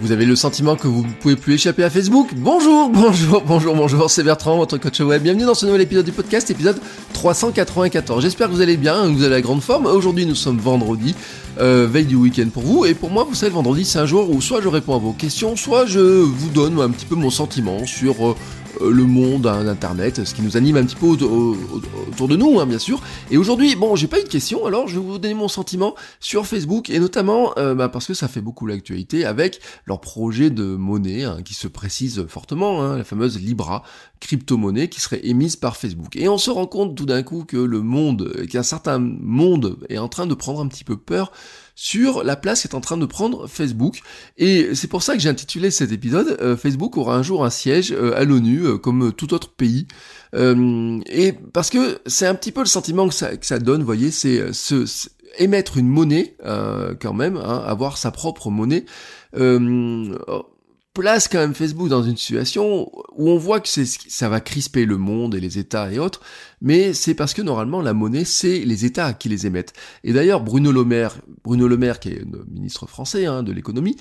Vous avez le sentiment que vous ne pouvez plus échapper à Facebook Bonjour, bonjour, bonjour, bonjour, c'est Bertrand, votre coach web. Bienvenue dans ce nouvel épisode du podcast, épisode 394. J'espère que vous allez bien, que vous avez la grande forme. Aujourd'hui, nous sommes vendredi, euh, veille du week-end pour vous. Et pour moi, vous savez, vendredi, c'est un jour où soit je réponds à vos questions, soit je vous donne un petit peu mon sentiment sur euh, le monde, hein, ce qui nous anime un petit peu autour de nous, hein, bien sûr. Et aujourd'hui, bon, j'ai pas eu de questions, alors je vais vous donner mon sentiment sur Facebook, et notamment euh, bah, parce que ça fait beaucoup l'actualité avec leur projet de monnaie hein, qui se précise fortement, la fameuse Libra, crypto-monnaie qui serait émise par Facebook. Et on se rend compte tout d'un coup que le monde, qu'un certain monde est en train de prendre un petit peu peur sur la place qu'est en train de prendre Facebook. Et c'est pour ça que j'ai intitulé cet épisode euh, Facebook aura un jour un siège euh, à l'ONU euh, comme tout autre pays. et parce que c'est un petit peu le sentiment que ça, donne, vous voyez, c'est ce, émettre une monnaie quand même, hein, avoir sa propre monnaie place quand même Facebook dans une situation où on voit que ça va crisper le monde et les États et autres, mais c'est parce que normalement la monnaie, c'est les États qui les émettent. Et d'ailleurs, Bruno Le Maire, Bruno Le Maire, qui est le ministre français hein, de l'économie,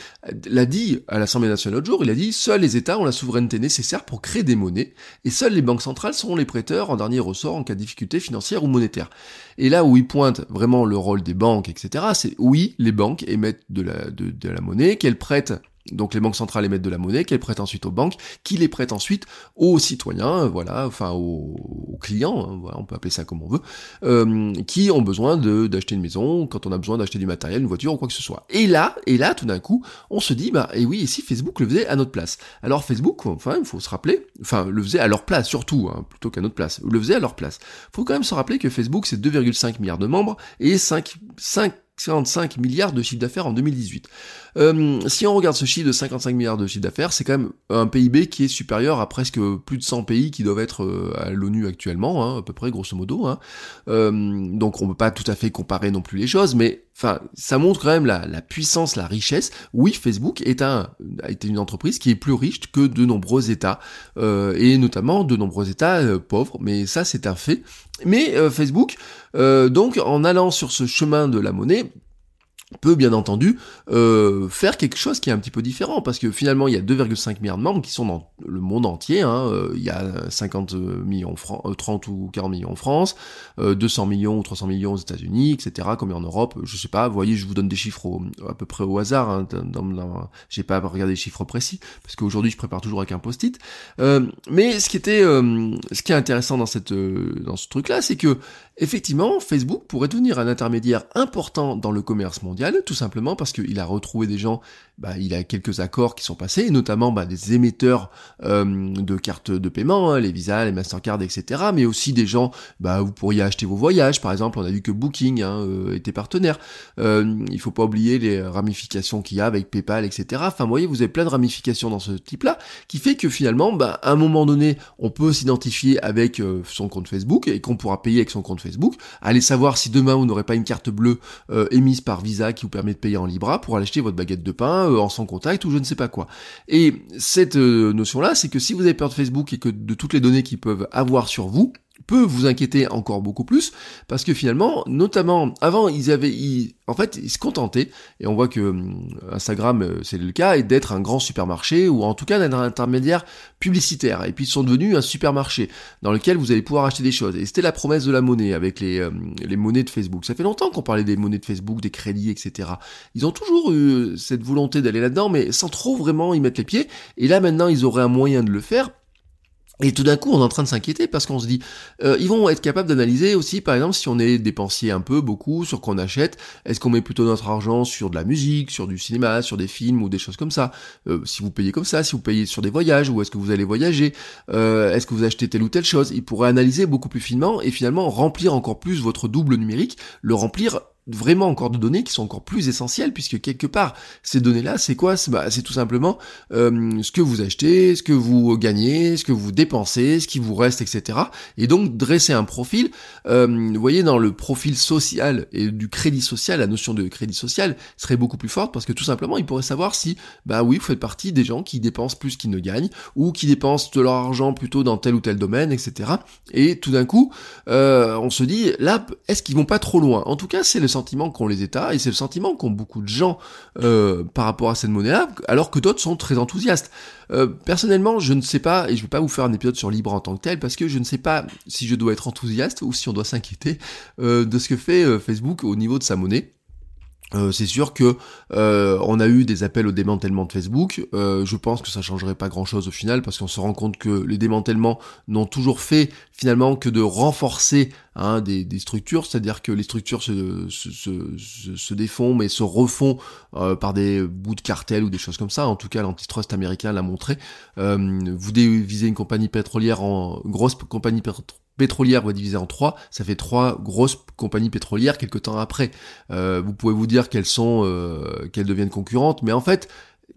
l'a dit à l'Assemblée nationale l'autre jour, il a dit, seuls les États ont la souveraineté nécessaire pour créer des monnaies, et seules les banques centrales seront les prêteurs en dernier ressort en cas de difficulté financière ou monétaire. Et là où il pointe vraiment le rôle des banques, etc., c'est oui, les banques émettent de la, de, de la monnaie, qu'elles prêtent donc les banques centrales émettent de la monnaie qu'elles prêtent ensuite aux banques, qui les prêtent ensuite aux citoyens, voilà, enfin aux, clients, hein, voilà, on peut appeler ça comme on veut, euh, qui ont besoin d'acheter une maison, quand on a besoin d'acheter du matériel, une voiture ou quoi que ce soit. Et là, et là, tout d'un coup, on se dit, bah, et oui, et si Facebook le faisait à notre place? Alors Facebook, enfin, il faut se rappeler, enfin, le faisait à leur place surtout, hein, plutôt qu'à notre place, le faisait à leur place. Faut quand même se rappeler que Facebook, c'est 2,5 milliards de membres et 5, 5 55 milliards de chiffre d'affaires en 2018. Euh, si on regarde ce chiffre de 55 milliards de chiffre d'affaires, c'est quand même un PIB qui est supérieur à presque plus de 100 pays qui doivent être euh, à l'ONU actuellement, hein, à peu près grosso modo. Hein. Euh, donc on peut pas tout à fait comparer non plus les choses, mais enfin ça montre quand même la, puissance, la richesse. Oui, Facebook est un a été une entreprise qui est plus riche que de nombreux États et notamment de nombreux États pauvres, mais ça c'est un fait. Mais Facebook, donc en allant sur ce chemin de la monnaie, peut bien entendu euh, faire quelque chose qui est un petit peu différent parce que finalement il y a 2,5 milliards de membres qui sont dans le monde entier hein, euh, il y a 50 millions euh, 30 ou 40 millions en France 200 millions ou 300 millions aux États-Unis etc comme en Europe. Je sais pas vous voyez je vous donne des chiffres à peu près au hasard hein, j'ai pas regardé les chiffres précis parce qu'aujourd'hui je prépare toujours avec un post-it. Mais ce qui était ce qui est intéressant dans cette dans ce truc là c'est que effectivement Facebook pourrait devenir un intermédiaire important dans le commerce mondial tout simplement parce qu'il a retrouvé des gens, bah, il a quelques accords qui sont passés, notamment bah, des émetteurs euh, de cartes de paiement, hein, les Visa, les Mastercard, etc. Mais aussi des gens, bah, vous pourriez acheter vos voyages, par exemple, on a vu que Booking hein, euh, était partenaire. Euh, il faut pas oublier les ramifications qu'il y a avec PayPal, etc. Enfin, vous voyez, vous avez plein de ramifications dans ce type-là, qui fait que finalement, bah, à un moment donné, on peut s'identifier avec euh, son compte Facebook et qu'on pourra payer avec son compte Facebook. Allez savoir si demain vous n'aurez pas une carte bleue émise par Visa qui vous permet de payer en Libra pour aller acheter votre baguette de pain euh, en sans contact ou je ne sais pas quoi. Et cette euh, notion-là, c'est que si vous avez peur de Facebook et que de toutes les données qu'ils peuvent avoir sur vous, peut vous inquiéter encore beaucoup plus parce que finalement, notamment avant, ils avaient, en fait, ils se contentaient et on voit que hum, Instagram, euh, c'est le cas, et d'être un grand supermarché ou en tout cas d'être un intermédiaire publicitaire. Et puis ils sont devenus un supermarché dans lequel vous allez pouvoir acheter des choses. Et c'était la promesse de la monnaie avec les, hum, les monnaies de Facebook. Ça fait longtemps qu'on parlait des monnaies de Facebook, des crédits, etc. Ils ont toujours eu cette volonté d'aller là-dedans, mais sans trop vraiment y mettre les pieds. Et là maintenant, ils auraient un moyen de le faire et tout d'un coup, on est en train de s'inquiéter parce qu'on se dit, euh, ils vont être capables d'analyser aussi, par exemple, si on est dépensier un peu, beaucoup, sur qu'on achète, est-ce qu'on met plutôt notre argent sur de la musique, sur du cinéma, sur des films ou des choses comme ça? Euh, si vous payez comme ça, si vous payez sur des voyages, ou est-ce que vous allez voyager, euh, est-ce que vous achetez telle ou telle chose? Ils pourraient analyser beaucoup plus finement et finalement remplir encore plus votre double numérique, le remplir vraiment encore de données qui sont encore plus essentielles, puisque quelque part, ces données-là, c'est quoi? C'est bah, tout simplement euh, ce que vous achetez, ce que vous gagnez, ce que vous dépensez, ce qui vous reste, etc. Et donc dresser un profil, euh, vous voyez, dans le profil social et du crédit social, la notion de crédit social serait beaucoup plus forte, parce que tout simplement, il pourrait savoir si, bah oui, vous faites partie des gens qui dépensent plus qu'ils ne gagnent, ou qui dépensent de leur argent plutôt dans tel ou tel domaine, etc. Et tout d'un coup, euh, on se dit, là, est-ce qu'ils vont pas trop loin? En tout cas, c'est le sentiment qu'ont les États, et c'est le sentiment qu'ont beaucoup de gens euh, par rapport à cette monnaie-là, alors que d'autres sont très enthousiastes. Euh, personnellement, je ne sais pas, et je vais pas vous faire un épisode sur Libre en tant que tel, parce que je ne sais pas si je dois être enthousiaste ou si on doit s'inquiéter de ce que fait Facebook au niveau de sa monnaie. Euh, c'est sûr que euh, on a eu des appels au démantèlement de Facebook. Euh, je pense que ça changerait pas grand-chose au final parce qu'on se rend compte que les démantèlements n'ont toujours fait finalement que de renforcer hein, des, structures, c'est-à-dire que les structures se, se, défont mais se refont par des bouts de cartel ou des choses comme ça. En tout cas, l'antitrust américain l'a montré. vous visez une compagnie pétrolière en grosse compagnie pétrolière pétrolière va diviser en trois, ça fait trois grosses compagnies pétrolières quelques temps après. Euh, vous pouvez vous dire qu'elles sont, euh, qu'elles deviennent concurrentes, mais en fait,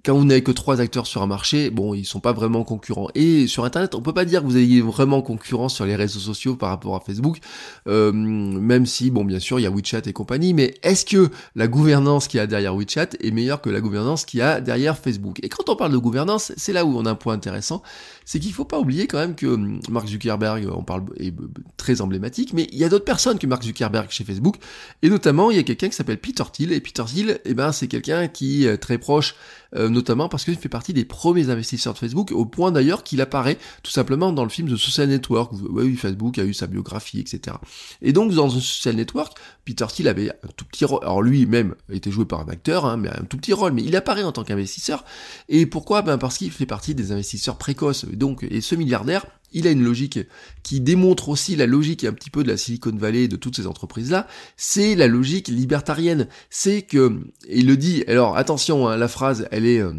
quand vous n'avez que trois acteurs sur un marché, bon, ils sont pas vraiment concurrents. Et sur Internet, on peut pas dire que vous ayez vraiment concurrence sur les réseaux sociaux par rapport à Facebook, euh, même si, bon, bien sûr, il y a WeChat et compagnie, mais est-ce que la gouvernance qu'il y a derrière WeChat est meilleure que la gouvernance qu'il y a derrière Facebook? Et quand on parle de gouvernance, c'est là où on a un point intéressant, c'est qu'il faut pas oublier quand même que hum, Mark Zuckerberg, on parle, est très emblématique, mais il y a d'autres personnes que Mark Zuckerberg chez Facebook, et notamment, il y a quelqu'un qui s'appelle Peter Thiel, et Peter Thiel, eh ben, c'est quelqu'un qui est très proche euh, notamment parce qu'il fait partie des premiers investisseurs de Facebook, au point d'ailleurs qu'il apparaît tout simplement dans le film The Social Network, où oui, Facebook a eu sa biographie, etc. Et donc dans The Social Network, Peter Thiel avait un tout petit rôle, alors lui-même été joué par un acteur, hein, mais un tout petit rôle, mais il apparaît en tant qu'investisseur. Et pourquoi? Ben parce qu'il fait partie des investisseurs précoces. Donc, et ce milliardaire, il a une logique qui démontre aussi la logique un petit peu de la Silicon Valley et de toutes ces entreprises-là, c'est la logique libertarienne. C'est que, il le dit, alors attention, hein, la phrase, elle est... Euh,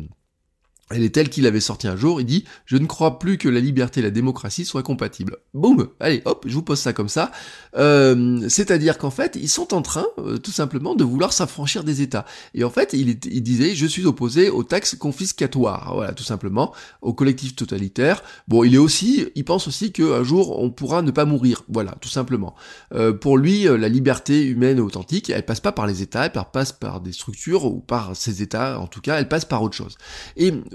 elle est telle qu'il avait sorti un jour, il dit « Je ne crois plus que la liberté et la démocratie soient compatibles. » Boum Allez, hop, je vous pose ça comme ça. Euh, c'est-à-dire qu'en fait, ils sont en train, euh, tout simplement, de vouloir s'affranchir des États. Et en fait, il, disait « Je suis opposé aux taxes confiscatoires. » Voilà, tout simplement, au collectif totalitaire. Bon, il est aussi, il pense aussi qu'un jour, on pourra ne pas mourir. Voilà, tout simplement. Euh, pour lui, la liberté humaine authentique, elle passe pas par les États, elle passe par des structures, ou par ces États, en tout cas, elle passe par autre chose.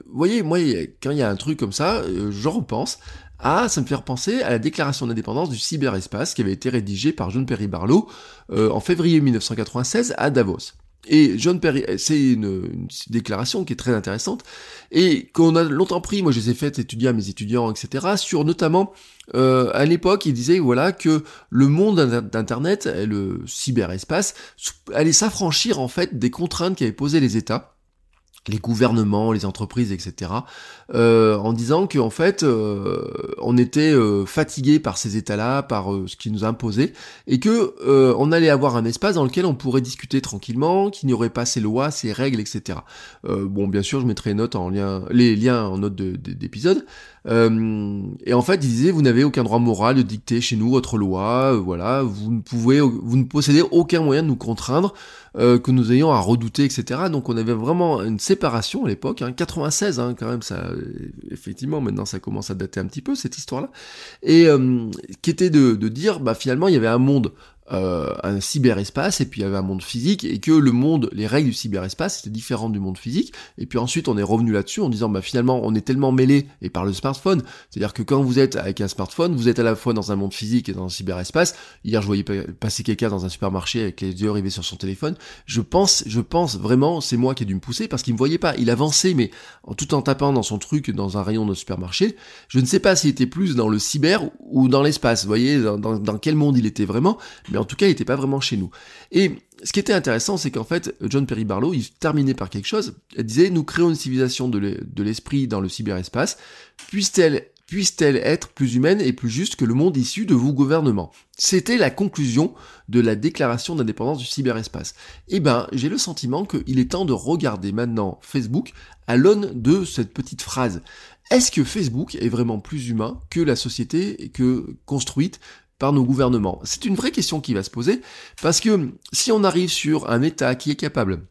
Vous voyez, moi, quand il y a un truc comme ça, euh, je repense à, ça me fait repenser à la déclaration d'indépendance du cyberespace qui avait été rédigée par John Perry Barlow euh, en février 1996 à Davos. Et John Perry, c'est une, déclaration qui est très intéressante et qu'on a longtemps pris, moi je les ai faites étudier à mes étudiants, etc., sur notamment, euh, à l'époque, il disait voilà que le monde d'Internet, le cyberespace, allait s'affranchir en fait des contraintes qu'avaient posées les États les gouvernements, les entreprises, etc., euh, en disant qu'en fait, euh, on était euh, fatigué par ces états-là, par ce qui nous imposait, et que on allait avoir un espace dans lequel on pourrait discuter tranquillement, qu'il n'y aurait pas ces lois, ces règles, etc. bon, bien sûr, je mettrai note en lien, les liens en note d'épisode. Et en fait, il disait, vous n'avez aucun droit moral de dicter chez nous votre loi, voilà, vous ne pouvez, vous ne possédez aucun moyen de nous contraindre. Euh, que nous ayons à redouter, etc. Donc on avait vraiment une séparation à l'époque, hein, 96 hein, quand même, ça, effectivement, maintenant ça commence à dater un petit peu cette histoire-là, et euh, qui était de, de dire, bah finalement il y avait un monde euh, un cyberespace et puis il y avait un monde physique et que le monde, les règles du cyberespace étaient différentes du monde physique et puis ensuite on est revenu là-dessus en disant bah finalement on est tellement mêlé et par le smartphone, c'est-à-dire que quand vous êtes avec un smartphone, vous êtes à la fois dans un monde physique et dans un cyberespace. Hier je voyais passer quelqu'un dans un supermarché avec les yeux rivés sur son téléphone. Je pense, je pense vraiment, c'est moi qui ai dû me pousser parce qu'il me voyait pas. Il avançait mais tout en tapant dans son truc dans un rayon de supermarché. Je ne sais pas s'il était plus dans le cyber ou dans l'espace. Vous voyez dans, dans, quel monde il était vraiment en tout cas, il n'était pas vraiment chez nous. Et ce qui était intéressant, c'est qu'en fait, John Perry Barlow, il terminait par quelque chose. Il disait, nous créons une civilisation de l'esprit dans le cyberespace. Puisse-t-elle puisse-t-elle être plus humaine et plus juste que le monde issu de vos gouvernements? C'était la conclusion de la déclaration d'indépendance du cyberespace. Eh ben, j'ai le sentiment qu'il est temps de regarder maintenant Facebook à l'aune de cette petite phrase. Est-ce que Facebook est vraiment plus humain que la société que construite par nos gouvernements. C'est une vraie question qui va se poser, parce que si on arrive sur un État qui est capable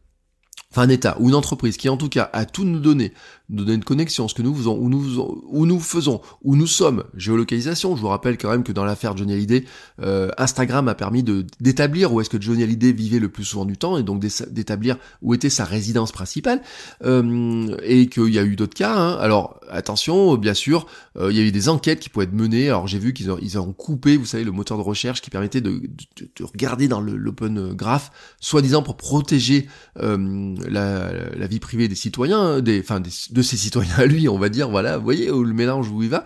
enfin un État ou une entreprise qui en tout cas a tout nous donner nous donner une connexion, ce que nous faisons, où nous, faisons, où nous faisons, où nous sommes, géolocalisation. Je vous rappelle quand même que dans l'affaire Johnny Hallyday, euh, Instagram a permis de d'établir où est-ce que Johnny Hallyday vivait le plus souvent du temps et donc d'établir où était sa résidence principale euh, et qu'il y a eu d'autres cas. Hein. Alors attention, bien sûr, euh, il y a eu des enquêtes qui pouvaient être menées. Alors j'ai vu qu'ils ont, ils ont coupé, vous savez, le moteur de recherche qui permettait de, de, de regarder dans l'open graph, soi-disant pour protéger euh, la, la, vie privée des citoyens, des, enfin des de ses citoyens à lui, on va dire, voilà, vous voyez où le mélange où il va.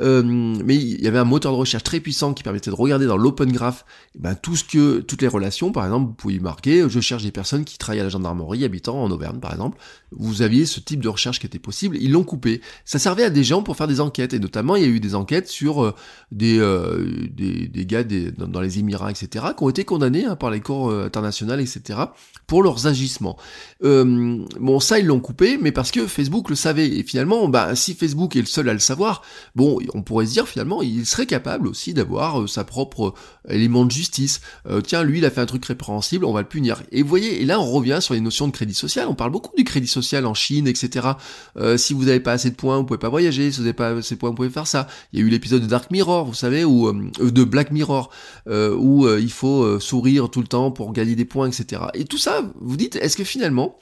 Euh, mais il y avait un moteur de recherche très puissant qui permettait de regarder dans l'open graph eh ben, tout ce que, toutes les relations, par exemple, vous pouvez marquer, je cherche des personnes qui travaillent à la gendarmerie habitant en Auvergne, par exemple. Vous aviez ce type de recherche qui était possible, ils l'ont coupé. Ça servait à des gens pour faire des enquêtes, et notamment il y a eu des enquêtes sur euh, des, euh, des, des, gars des, dans, les Émirats, etc., qui ont été condamnés hein, par les cours internationales, etc., pour leurs agissements. bon, ça, ils l'ont coupé, mais parce que Facebook le savait. Et finalement, bah, si Facebook est le seul à le savoir, bon, on pourrait se dire finalement, il serait capable aussi d'avoir euh, sa propre euh, élément de justice. Euh, tiens, lui, il a fait un truc répréhensible, on va le punir. Et vous voyez, et là, on revient sur les notions de crédit social. On parle beaucoup du crédit social en Chine, etc. si vous n'avez pas assez de points, vous pouvez pas voyager. Si vous n'avez pas assez de points, vous pouvez faire ça. Il y a eu l'épisode de Dark Mirror, vous savez, ou de Black Mirror, où il faut sourire tout le temps pour gagner des points, etc. Et tout ça, vous dites, est-ce que finalement,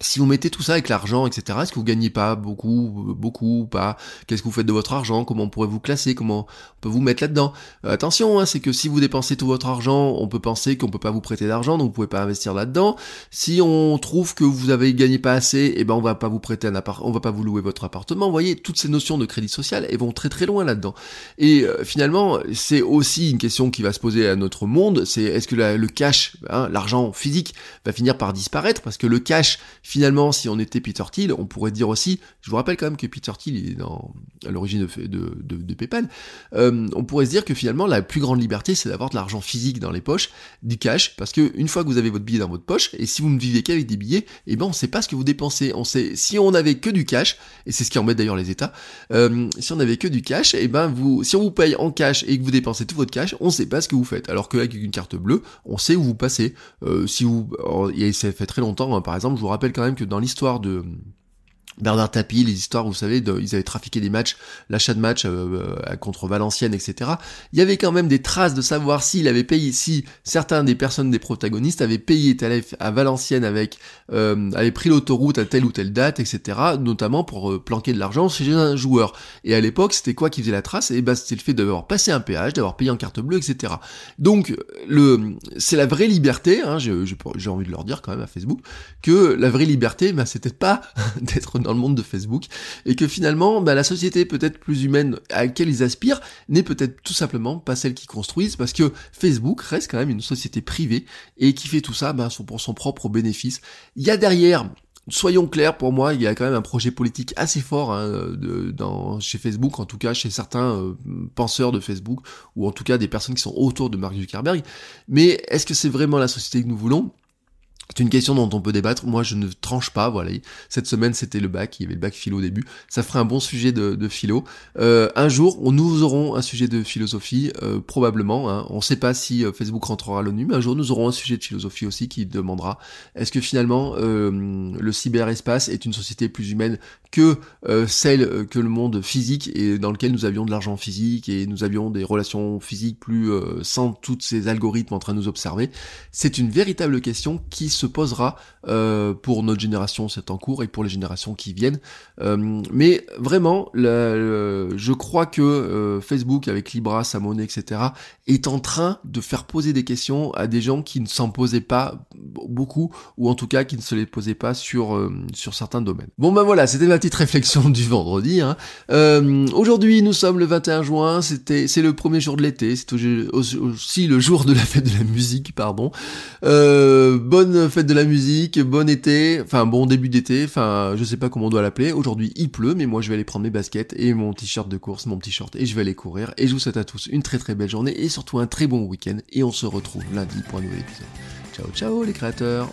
si vous mettez tout ça avec l'argent, etc., est-ce que vous gagnez pas beaucoup, beaucoup ou pas? Qu'est-ce que vous faites de votre argent? Comment pourrait vous classer? Comment on peut vous mettre là-dedans? Euh, Attention, hein, c'est que si vous dépensez tout votre argent, on peut penser qu'on peut pas vous prêter d'argent, donc vous pouvez pas investir là-dedans. Si on trouve que vous avez gagné pas assez, eh ben on va pas vous prêter un appart, on va pas vous louer votre appartement. Vous voyez, toutes ces notions de crédit social, elles vont très très loin là-dedans. Et euh, finalement, c'est aussi une question qui va se poser à notre monde. C'est est-ce que le cash, hein, l'argent physique, va finir par disparaître? Parce que le cash finalement, si on était Peter Thiel, on pourrait dire aussi, je vous rappelle quand même que Peter Thiel est à l'origine de, de, PayPal, euh, on pourrait se dire que finalement, la plus grande liberté, c'est d'avoir de l'argent physique dans les poches, du cash, parce que une fois que vous avez votre billet dans votre poche, et si vous ne vivez qu'avec des billets, eh ben on sait pas ce que vous dépensez. On sait, si on avait que du cash, et c'est ce qui embête d'ailleurs les États, euh, si on avait que du cash, eh ben vous, si on vous paye en cash et que vous dépensez tout votre cash, on sait pas ce que vous faites. Alors qu'avec une carte bleue, on sait où vous passez. Euh, si vous, et ça fait très longtemps, hein, par exemple, je vous rappelle quand même que dans l'histoire de Bernard Tapie, les histoires, vous savez, de, ils avaient trafiqué des matchs, l'achat de matchs euh, euh, contre Valenciennes, etc. Il y avait quand même des traces de savoir s'il avait payé, si certains des personnes des protagonistes avaient payé à Valenciennes avec, euh, avaient pris l'autoroute à telle ou telle date, etc. Notamment pour euh, planquer de l'argent chez un joueur. Et à l'époque, c'était quoi qui faisait la trace? Et eh ben, c'était le fait d'avoir passé un péage, d'avoir payé en carte bleue, etc. Donc, le, c'est la vraie liberté. Hein, j'ai, j'ai envie de leur dire quand même à Facebook que la vraie liberté, ben, c'était pas d'être dans le monde de Facebook, et que finalement, bah, la société peut-être plus humaine à laquelle ils aspirent n'est peut-être tout simplement pas celle qu'ils construisent, parce que Facebook reste quand même une société privée, et qui fait tout ça bah, pour son propre bénéfice. Il y a derrière soyons clairs, pour moi, il y a quand même un projet politique assez fort hein, chez Facebook, en tout cas chez certains euh, penseurs de Facebook, ou en tout cas des personnes qui sont autour de Mark Zuckerberg. Mais est-ce que c'est vraiment la société que nous voulons? C'est une question dont on peut débattre. Moi, je ne tranche pas. Voilà. Cette semaine, c'était le bac. Il y avait le bac philo au début. Ça ferait un bon sujet de, philo. Euh, un jour, nous aurons un sujet de philosophie, euh, probablement. Hein. On ne sait pas si euh, Facebook rentrera à l'ONU, mais un jour, nous aurons un sujet de philosophie aussi qui demandera est-ce que finalement le cyberespace est une société plus humaine que celle que le monde physique et dans lequel nous avions de l'argent physique et nous avions des relations physiques plus sans tous ces algorithmes en train de nous observer. C'est une véritable question qui se posera euh, pour notre génération, c'est en cours, et pour les générations qui viennent. Euh, mais vraiment, je crois que euh, Facebook, avec Libra, sa monnaie, etc., est en train de faire poser des questions à des gens qui ne s'en posaient pas beaucoup, ou en tout cas qui ne se les posaient pas sur, sur certains domaines. Bon ben voilà, c'était ma petite réflexion du vendredi. Hein. Aujourd'hui, nous sommes le 21 juin, c'est le premier jour de l'été, c'est aussi le jour de la fête de la musique, pardon. bonne fête de la musique, bon été, enfin bon début d'été, enfin je sais pas comment on doit l'appeler. Aujourd'hui il pleut, mais moi je vais aller prendre mes baskets et mon t-shirt de course, mon petit short et je vais aller courir. Et je vous souhaite à tous une très très belle journée et surtout un très bon week-end. Et on se retrouve lundi pour un nouvel épisode. Ciao ciao les créateurs